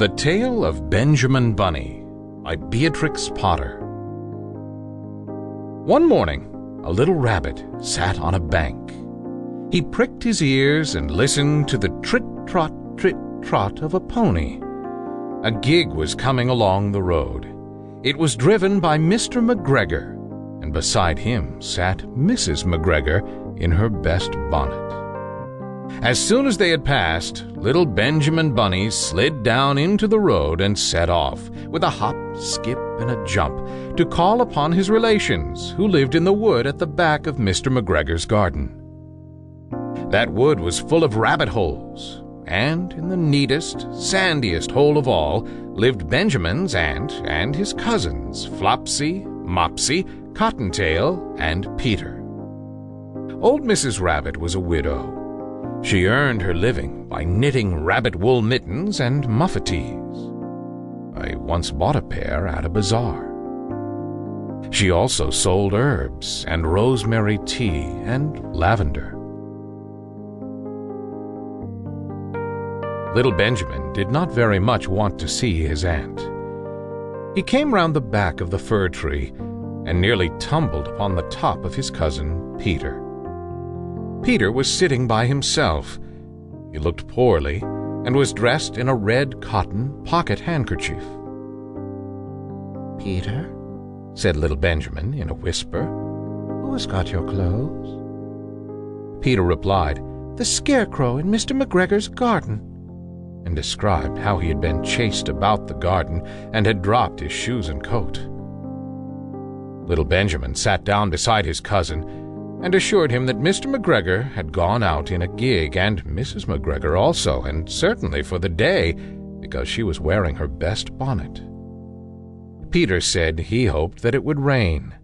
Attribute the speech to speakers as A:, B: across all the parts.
A: The Tale of Benjamin Bunny by Beatrix Potter. One morning, a little rabbit sat on a bank. He pricked his ears and listened to the trit trot, trit trot of a pony. A gig was coming along the road. It was driven by Mr. McGregor, and beside him sat Mrs. McGregor in her best bonnet. As soon as they had passed, little Benjamin Bunny slid down into the road and set off, with a hop, skip, and a jump, to call upon his relations, who lived in the wood at the back of Mr. McGregor's garden. That wood was full of rabbit holes, and in the neatest, sandiest hole of all lived Benjamin's aunt and his cousins, Flopsy, Mopsy, Cottontail, and Peter. Old Mrs. Rabbit was a widow she earned her living by knitting rabbit wool mittens and muffetees. I once bought a pair at a bazaar. She also sold herbs and rosemary tea and lavender. Little Benjamin did not very much want to see his aunt. He came round the back of the fir tree and nearly tumbled upon the top of his cousin Peter. Peter was sitting by himself. He looked poorly and was dressed in a red cotton pocket handkerchief.
B: Peter, said little Benjamin in a whisper, who has got your clothes?
A: Peter replied,
B: The scarecrow in Mr. McGregor's garden,
A: and described how he had been chased about the garden and had dropped his shoes and coat. Little Benjamin sat down beside his cousin and assured him that Mr. McGregor had gone out in a gig, and Mrs. McGregor also, and certainly for the day, because she was wearing her best bonnet. Peter said he hoped that it would rain.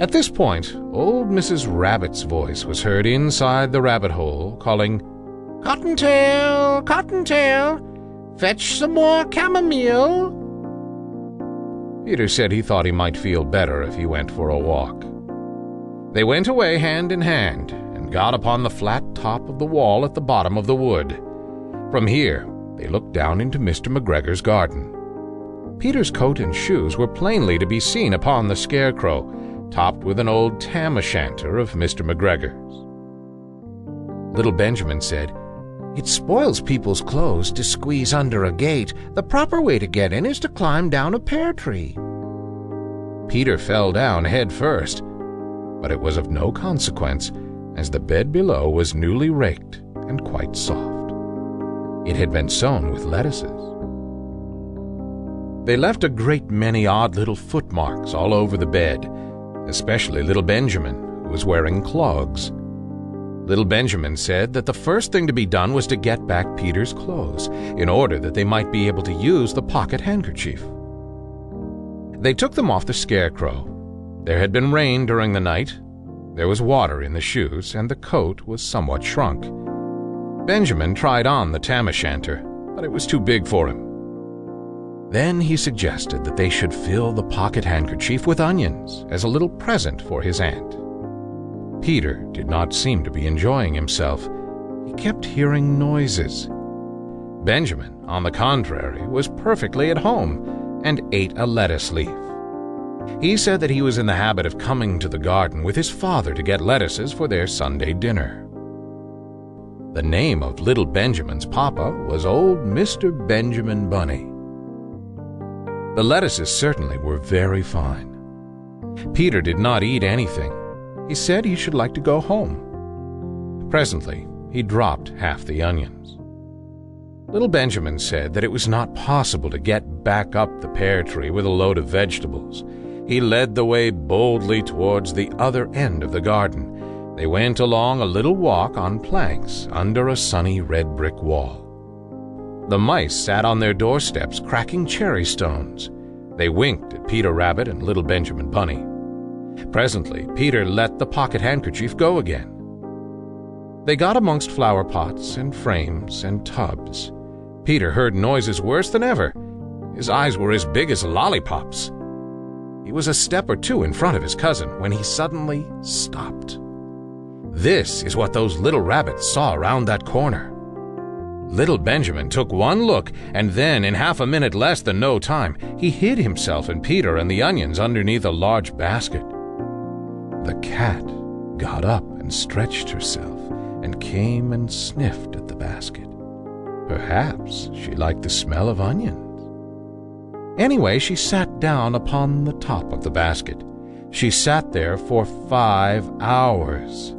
A: At this point, old Mrs. Rabbit's voice was heard inside the rabbit hole, calling,
C: Cottontail, Cottontail, fetch some more chamomile.
A: Peter said he thought he might feel better if he went for a walk. They went away hand in hand and got upon the flat top of the wall at the bottom of the wood. From here, they looked down into Mr. McGregor's garden. Peter's coat and shoes were plainly to be seen upon the scarecrow, topped with an old tam o' shanter of Mr. McGregor's. Little Benjamin said,
B: it spoils people's clothes to squeeze under a gate. The proper way to get in is to climb down a pear tree.
A: Peter fell down head first, but it was of no consequence, as the bed below was newly raked and quite soft. It had been sown with lettuces. They left a great many odd little footmarks all over the bed, especially little Benjamin, who was wearing clogs. Little Benjamin said that the first thing to be done was to get back Peter's clothes, in order that they might be able to use the pocket handkerchief. They took them off the scarecrow. There had been rain during the night. There was water in the shoes, and the coat was somewhat shrunk. Benjamin tried on the tam o' shanter, but it was too big for him. Then he suggested that they should fill the pocket handkerchief with onions as a little present for his aunt. Peter did not seem to be enjoying himself. He kept hearing noises. Benjamin, on the contrary, was perfectly at home and ate a lettuce leaf. He said that he was in the habit of coming to the garden with his father to get lettuces for their Sunday dinner. The name of little Benjamin's papa was old Mr. Benjamin Bunny. The lettuces certainly were very fine. Peter did not eat anything, he said he should like to go home. Presently, he dropped half the onions. Little Benjamin said that it was not possible to get back up the pear tree with a load of vegetables. He led the way boldly towards the other end of the garden. They went along a little walk on planks under a sunny red brick wall. The mice sat on their doorsteps cracking cherry stones. They winked at Peter Rabbit and little Benjamin Bunny. Presently, Peter let the pocket handkerchief go again. They got amongst flower pots and frames and tubs. Peter heard noises worse than ever. His eyes were as big as lollipops. He was a step or two in front of his cousin when he suddenly stopped. This is what those little rabbits saw around that corner. Little Benjamin took one look, and then, in half a minute less than no time, he hid himself and Peter and the onions underneath a large basket. The cat got up and stretched herself and came and sniffed at the basket. Perhaps she liked the smell of onions. Anyway, she sat down upon the top of the basket. She sat there for five hours.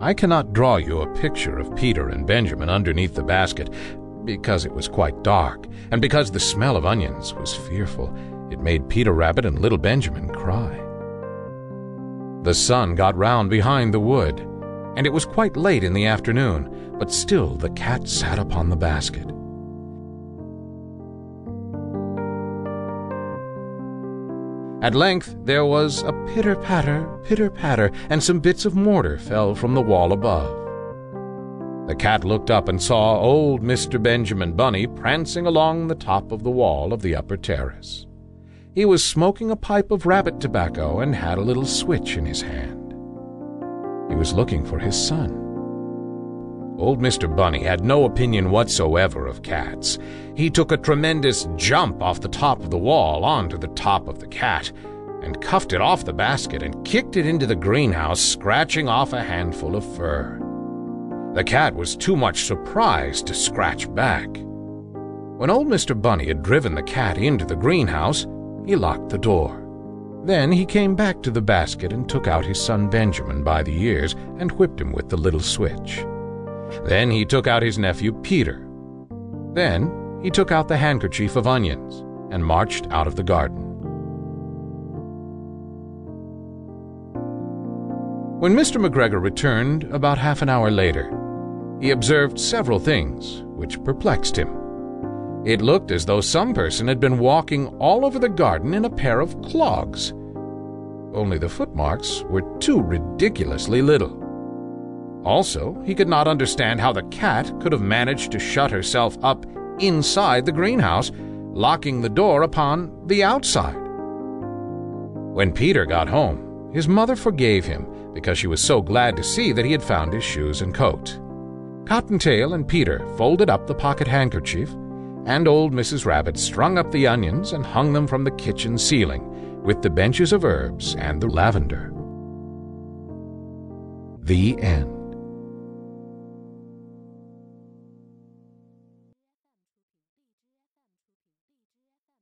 A: I cannot draw you a picture of Peter and Benjamin underneath the basket because it was quite dark, and because the smell of onions was fearful. It made Peter Rabbit and little Benjamin cry. The sun got round behind the wood, and it was quite late in the afternoon, but still the cat sat upon the basket. At length there was a pitter patter, pitter patter, and some bits of mortar fell from the wall above. The cat looked up and saw old Mr. Benjamin Bunny prancing along the top of the wall of the upper terrace. He was smoking a pipe of rabbit tobacco and had a little switch in his hand. He was looking for his son. Old Mr. Bunny had no opinion whatsoever of cats. He took a tremendous jump off the top of the wall onto the top of the cat, and cuffed it off the basket and kicked it into the greenhouse, scratching off a handful of fur. The cat was too much surprised to scratch back. When old Mr. Bunny had driven the cat into the greenhouse, he locked the door. Then he came back to the basket and took out his son Benjamin by the ears and whipped him with the little switch. Then he took out his nephew Peter. Then he took out the handkerchief of onions and marched out of the garden. When Mr. McGregor returned about half an hour later, he observed several things which perplexed him. It looked as though some person had been walking all over the garden in a pair of clogs. Only the footmarks were too ridiculously little. Also, he could not understand how the cat could have managed to shut herself up inside the greenhouse, locking the door upon the outside. When Peter got home, his mother forgave him because she was so glad to see that he had found his shoes and coat. Cottontail and Peter folded up the pocket handkerchief, and old Mrs. Rabbit strung up the onions and hung them from the kitchen ceiling with the benches of herbs and the lavender. The end.